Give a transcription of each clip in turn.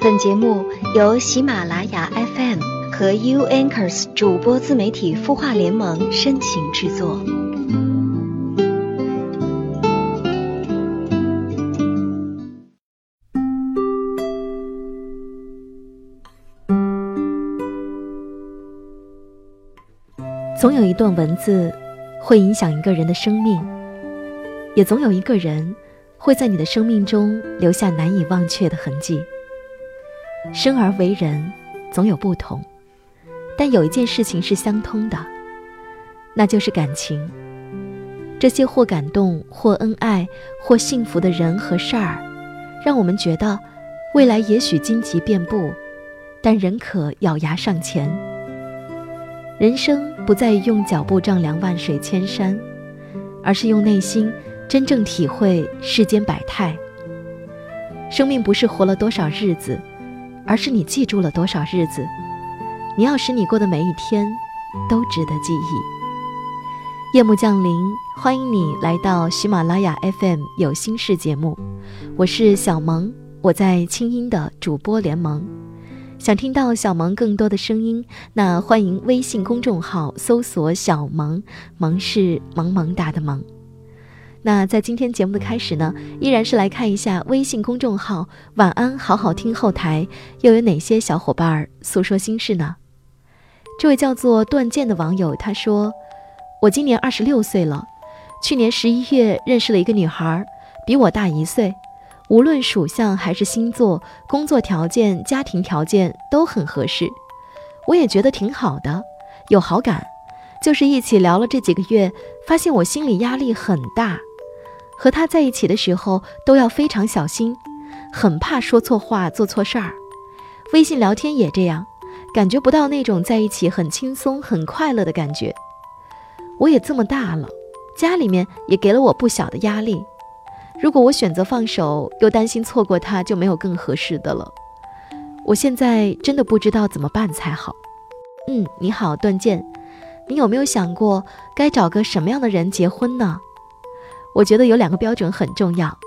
本节目由喜马拉雅 FM 和 U Anchors 主播自媒体孵化联盟深情制作。总有一段文字会影响一个人的生命，也总有一个人会在你的生命中留下难以忘却的痕迹。生而为人，总有不同，但有一件事情是相通的，那就是感情。这些或感动、或恩爱、或幸福的人和事儿，让我们觉得未来也许荆棘遍布，但仍可咬牙上前。人生不在于用脚步丈量万水千山，而是用内心真正体会世间百态。生命不是活了多少日子。而是你记住了多少日子？你要使你过的每一天都值得记忆。夜幕降临，欢迎你来到喜马拉雅 FM 有心事节目，我是小萌，我在清音的主播联盟。想听到小萌更多的声音，那欢迎微信公众号搜索“小萌”，萌是萌萌哒的萌。那在今天节目的开始呢，依然是来看一下微信公众号“晚安好好听”后台又有哪些小伙伴诉说心事呢？这位叫做断剑的网友他说：“我今年二十六岁了，去年十一月认识了一个女孩，比我大一岁，无论属相还是星座、工作条件、家庭条件都很合适，我也觉得挺好的，有好感。就是一起聊了这几个月，发现我心里压力很大。”和他在一起的时候都要非常小心，很怕说错话、做错事儿。微信聊天也这样，感觉不到那种在一起很轻松、很快乐的感觉。我也这么大了，家里面也给了我不小的压力。如果我选择放手，又担心错过他，就没有更合适的了。我现在真的不知道怎么办才好。嗯，你好，段剑，你有没有想过该找个什么样的人结婚呢？我觉得有两个标准很重要：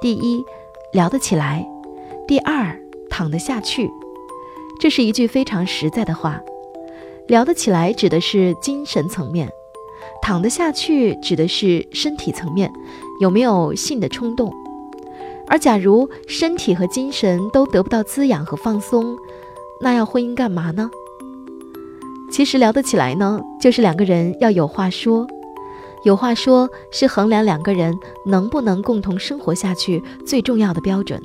第一，聊得起来；第二，躺得下去。这是一句非常实在的话。聊得起来指的是精神层面，躺得下去指的是身体层面，有没有性的冲动。而假如身体和精神都得不到滋养和放松，那要婚姻干嘛呢？其实聊得起来呢，就是两个人要有话说。有话说是衡量两个人能不能共同生活下去最重要的标准。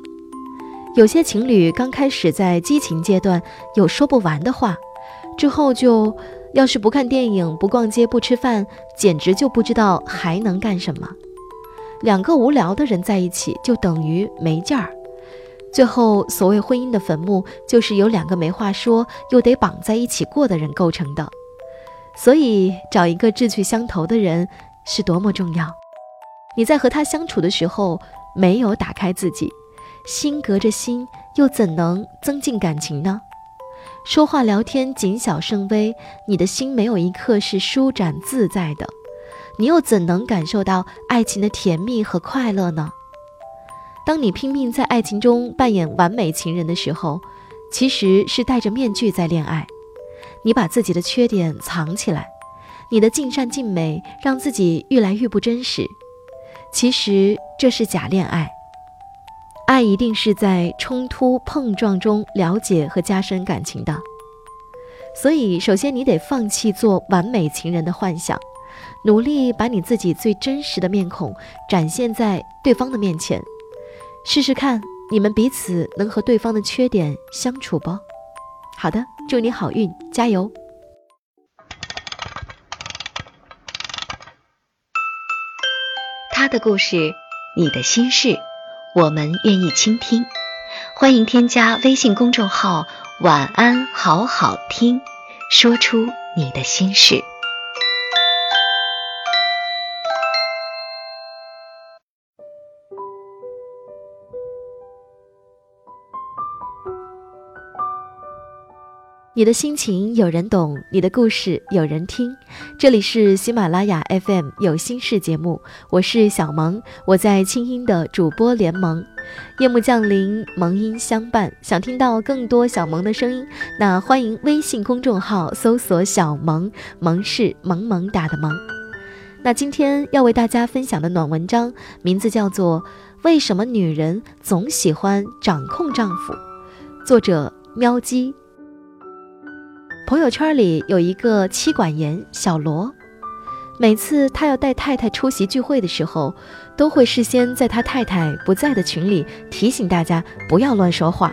有些情侣刚开始在激情阶段有说不完的话，之后就要是不看电影、不逛街、不吃饭，简直就不知道还能干什么。两个无聊的人在一起就等于没劲儿。最后，所谓婚姻的坟墓，就是由两个没话说又得绑在一起过的人构成的。所以，找一个志趣相投的人。是多么重要！你在和他相处的时候，没有打开自己，心隔着心，又怎能增进感情呢？说话聊天谨小慎微，你的心没有一刻是舒展自在的，你又怎能感受到爱情的甜蜜和快乐呢？当你拼命在爱情中扮演完美情人的时候，其实是戴着面具在恋爱，你把自己的缺点藏起来。你的尽善尽美让自己愈来愈不真实，其实这是假恋爱。爱一定是在冲突碰撞中了解和加深感情的，所以首先你得放弃做完美情人的幻想，努力把你自己最真实的面孔展现在对方的面前，试试看你们彼此能和对方的缺点相处不？好的，祝你好运，加油！的故事，你的心事，我们愿意倾听。欢迎添加微信公众号“晚安好好听”，说出你的心事。你的心情有人懂，你的故事有人听。这里是喜马拉雅 FM 有心事节目，我是小萌，我在清音的主播联盟。夜幕降临，萌音相伴。想听到更多小萌的声音，那欢迎微信公众号搜索“小萌”，萌是萌萌哒的萌。那今天要为大家分享的暖文章，名字叫做《为什么女人总喜欢掌控丈夫》，作者喵姬。朋友圈里有一个妻管严小罗，每次他要带太太出席聚会的时候，都会事先在他太太不在的群里提醒大家不要乱说话，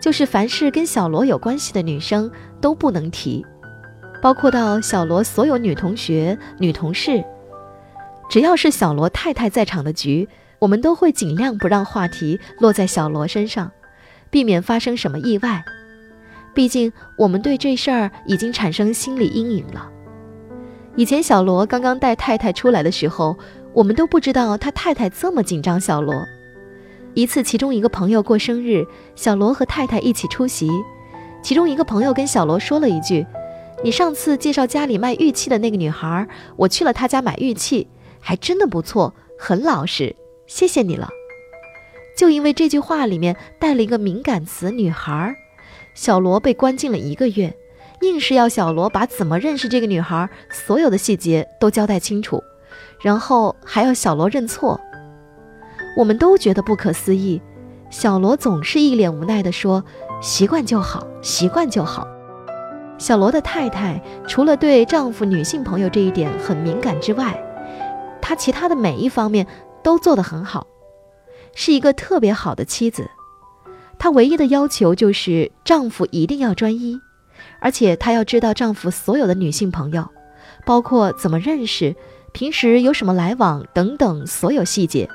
就是凡是跟小罗有关系的女生都不能提，包括到小罗所有女同学、女同事，只要是小罗太太在场的局，我们都会尽量不让话题落在小罗身上，避免发生什么意外。毕竟，我们对这事儿已经产生心理阴影了。以前小罗刚刚带太太出来的时候，我们都不知道他太太这么紧张。小罗一次，其中一个朋友过生日，小罗和太太一起出席。其中一个朋友跟小罗说了一句：“你上次介绍家里卖玉器的那个女孩，我去了她家买玉器，还真的不错，很老实，谢谢你了。”就因为这句话里面带了一个敏感词“女孩”。小罗被关进了一个月，硬是要小罗把怎么认识这个女孩所有的细节都交代清楚，然后还要小罗认错。我们都觉得不可思议，小罗总是一脸无奈地说：“习惯就好，习惯就好。”小罗的太太除了对丈夫女性朋友这一点很敏感之外，她其他的每一方面都做得很好，是一个特别好的妻子。她唯一的要求就是丈夫一定要专一，而且她要知道丈夫所有的女性朋友，包括怎么认识、平时有什么来往等等所有细节。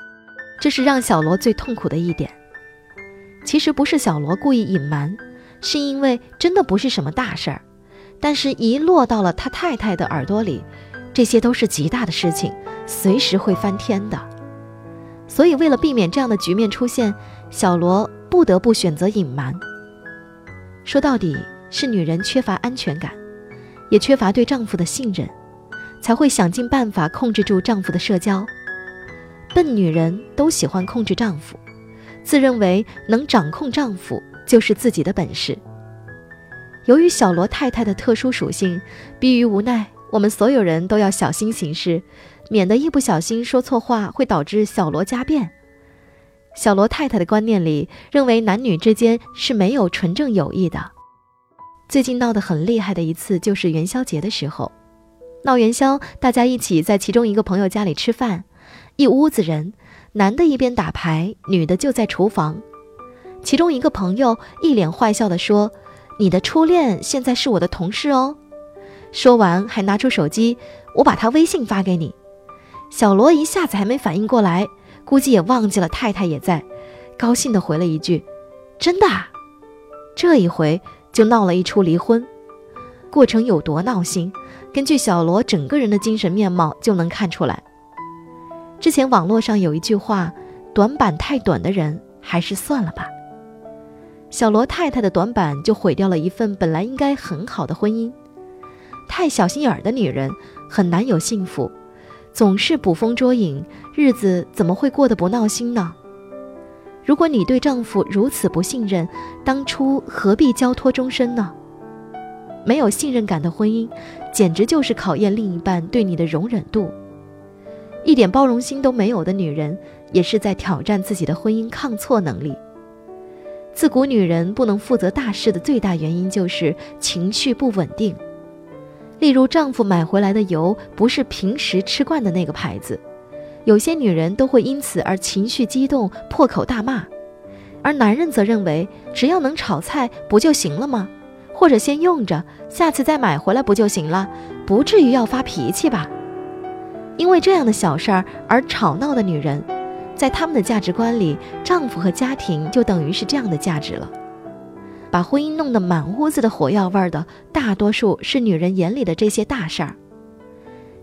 这是让小罗最痛苦的一点。其实不是小罗故意隐瞒，是因为真的不是什么大事儿，但是一落到了他太太的耳朵里，这些都是极大的事情，随时会翻天的。所以为了避免这样的局面出现，小罗。不得不选择隐瞒。说到底，是女人缺乏安全感，也缺乏对丈夫的信任，才会想尽办法控制住丈夫的社交。笨女人都喜欢控制丈夫，自认为能掌控丈夫就是自己的本事。由于小罗太太的特殊属性，逼于无奈，我们所有人都要小心行事，免得一不小心说错话会导致小罗家变。小罗太太的观念里，认为男女之间是没有纯正友谊的。最近闹得很厉害的一次，就是元宵节的时候，闹元宵，大家一起在其中一个朋友家里吃饭，一屋子人，男的一边打牌，女的就在厨房。其中一个朋友一脸坏笑地说：“你的初恋现在是我的同事哦。”说完还拿出手机：“我把他微信发给你。”小罗一下子还没反应过来。估计也忘记了太太也在，高兴地回了一句：“真的。”啊这一回就闹了一出离婚，过程有多闹心，根据小罗整个人的精神面貌就能看出来。之前网络上有一句话：“短板太短的人还是算了吧。”小罗太太的短板就毁掉了一份本来应该很好的婚姻。太小心眼儿的女人很难有幸福。总是捕风捉影，日子怎么会过得不闹心呢？如果你对丈夫如此不信任，当初何必交托终身呢？没有信任感的婚姻，简直就是考验另一半对你的容忍度。一点包容心都没有的女人，也是在挑战自己的婚姻抗挫能力。自古女人不能负责大事的最大原因就是情绪不稳定。例如，丈夫买回来的油不是平时吃惯的那个牌子，有些女人都会因此而情绪激动，破口大骂；而男人则认为只要能炒菜不就行了吗？或者先用着，下次再买回来不就行了？不至于要发脾气吧？因为这样的小事儿而吵闹的女人，在他们的价值观里，丈夫和家庭就等于是这样的价值了。把婚姻弄得满屋子的火药味儿的，大多数是女人眼里的这些大事儿。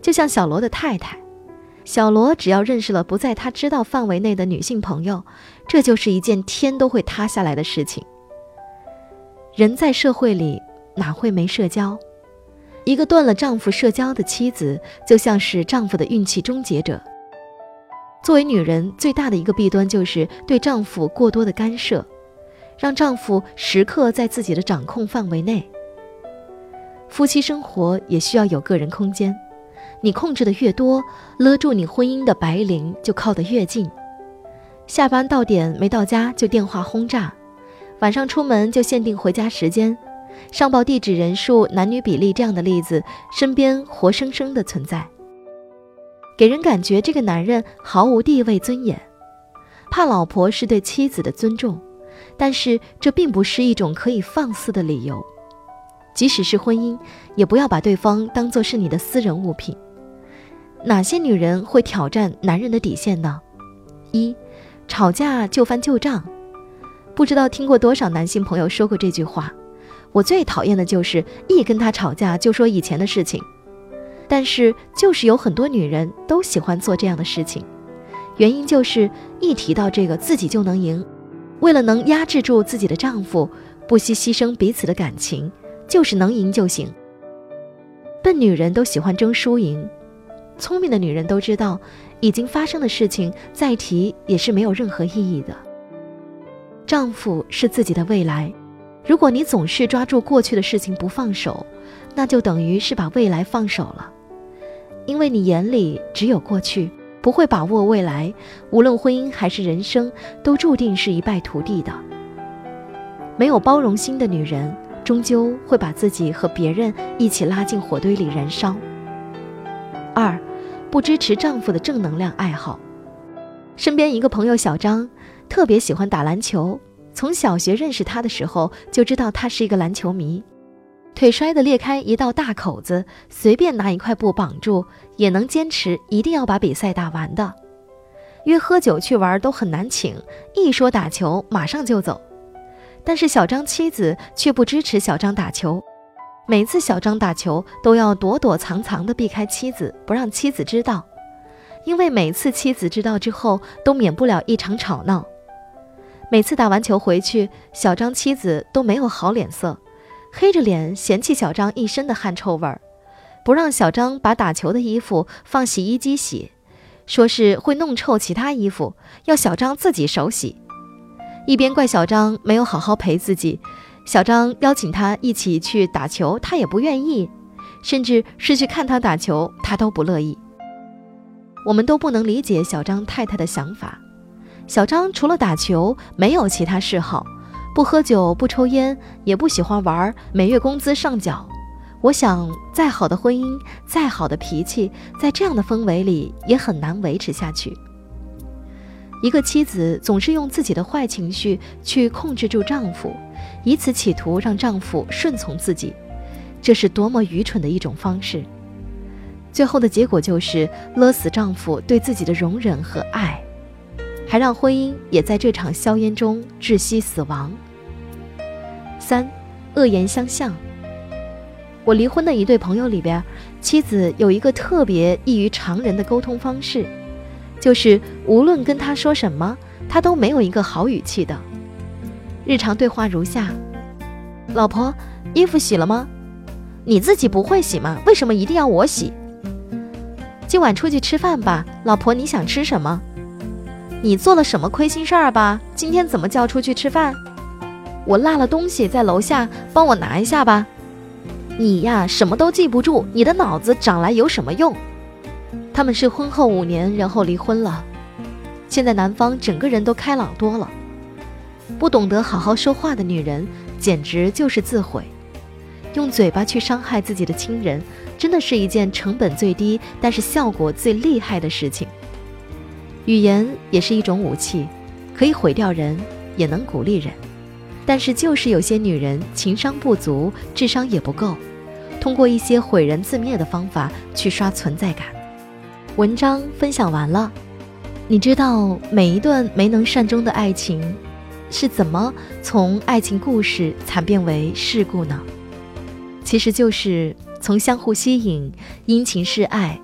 就像小罗的太太，小罗只要认识了不在他知道范围内的女性朋友，这就是一件天都会塌下来的事情。人在社会里哪会没社交？一个断了丈夫社交的妻子，就像是丈夫的运气终结者。作为女人，最大的一个弊端就是对丈夫过多的干涉，让丈夫时刻在自己的掌控范围内。夫妻生活也需要有个人空间，你控制的越多，勒住你婚姻的白绫就靠得越近。下班到点没到家就电话轰炸。晚上出门就限定回家时间，上报地址人数、男女比例这样的例子，身边活生生的存在，给人感觉这个男人毫无地位尊严。怕老婆是对妻子的尊重，但是这并不是一种可以放肆的理由。即使是婚姻，也不要把对方当作是你的私人物品。哪些女人会挑战男人的底线呢？一，吵架就翻旧账。不知道听过多少男性朋友说过这句话，我最讨厌的就是一跟他吵架就说以前的事情。但是就是有很多女人都喜欢做这样的事情，原因就是一提到这个自己就能赢，为了能压制住自己的丈夫，不惜牺牲彼此的感情，就是能赢就行。笨女人都喜欢争输赢，聪明的女人都知道，已经发生的事情再提也是没有任何意义的。丈夫是自己的未来，如果你总是抓住过去的事情不放手，那就等于是把未来放手了。因为你眼里只有过去，不会把握未来，无论婚姻还是人生，都注定是一败涂地的。没有包容心的女人，终究会把自己和别人一起拉进火堆里燃烧。二，不支持丈夫的正能量爱好。身边一个朋友小张。特别喜欢打篮球，从小学认识他的时候就知道他是一个篮球迷，腿摔得裂开一道大口子，随便拿一块布绑住也能坚持，一定要把比赛打完的。约喝酒去玩都很难请，一说打球马上就走。但是小张妻子却不支持小张打球，每次小张打球都要躲躲藏藏地避开妻子，不让妻子知道，因为每次妻子知道之后都免不了一场吵闹。每次打完球回去，小张妻子都没有好脸色，黑着脸嫌弃小张一身的汗臭味儿，不让小张把打球的衣服放洗衣机洗，说是会弄臭其他衣服，要小张自己手洗。一边怪小张没有好好陪自己，小张邀请他一起去打球，他也不愿意，甚至是去看他打球，他都不乐意。我们都不能理解小张太太的想法。小张除了打球没有其他嗜好，不喝酒不抽烟，也不喜欢玩，每月工资上缴。我想，再好的婚姻，再好的脾气，在这样的氛围里也很难维持下去。一个妻子总是用自己的坏情绪去控制住丈夫，以此企图让丈夫顺从自己，这是多么愚蠢的一种方式！最后的结果就是勒死丈夫对自己的容忍和爱。还让婚姻也在这场硝烟中窒息死亡。三，恶言相向。我离婚的一对朋友里边，妻子有一个特别异于常人的沟通方式，就是无论跟他说什么，他都没有一个好语气的。日常对话如下：老婆，衣服洗了吗？你自己不会洗吗？为什么一定要我洗？今晚出去吃饭吧，老婆，你想吃什么？你做了什么亏心事儿吧？今天怎么叫出去吃饭？我落了东西在楼下，帮我拿一下吧。你呀，什么都记不住，你的脑子长来有什么用？他们是婚后五年，然后离婚了。现在男方整个人都开朗多了。不懂得好好说话的女人，简直就是自毁。用嘴巴去伤害自己的亲人，真的是一件成本最低，但是效果最厉害的事情。语言也是一种武器，可以毁掉人，也能鼓励人。但是就是有些女人情商不足，智商也不够，通过一些毁人自灭的方法去刷存在感。文章分享完了，你知道每一段没能善终的爱情，是怎么从爱情故事惨变为事故呢？其实就是从相互吸引、殷勤示爱。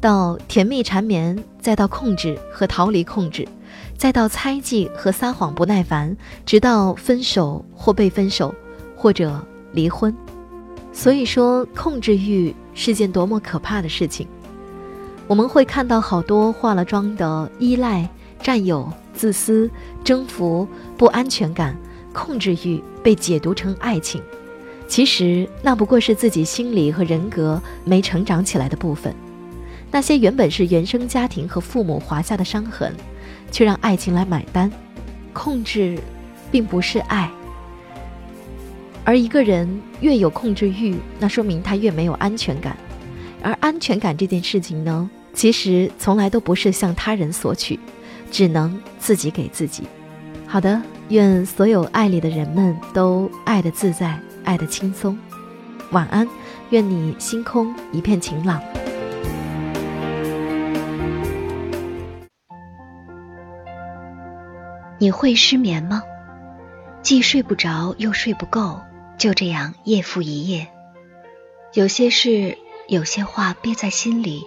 到甜蜜缠绵，再到控制和逃离控制，再到猜忌和撒谎不耐烦，直到分手或被分手，或或者离婚。所以说，控制欲是件多么可怕的事情。我们会看到好多化了妆的依赖、占有、自私、征服、不安全感、控制欲被解读成爱情，其实那不过是自己心理和人格没成长起来的部分。那些原本是原生家庭和父母划下的伤痕，却让爱情来买单。控制，并不是爱。而一个人越有控制欲，那说明他越没有安全感。而安全感这件事情呢，其实从来都不是向他人索取，只能自己给自己。好的，愿所有爱里的人们都爱的自在，爱的轻松。晚安，愿你星空一片晴朗。你会失眠吗？既睡不着又睡不够，就这样夜复一夜。有些事，有些话憋在心里，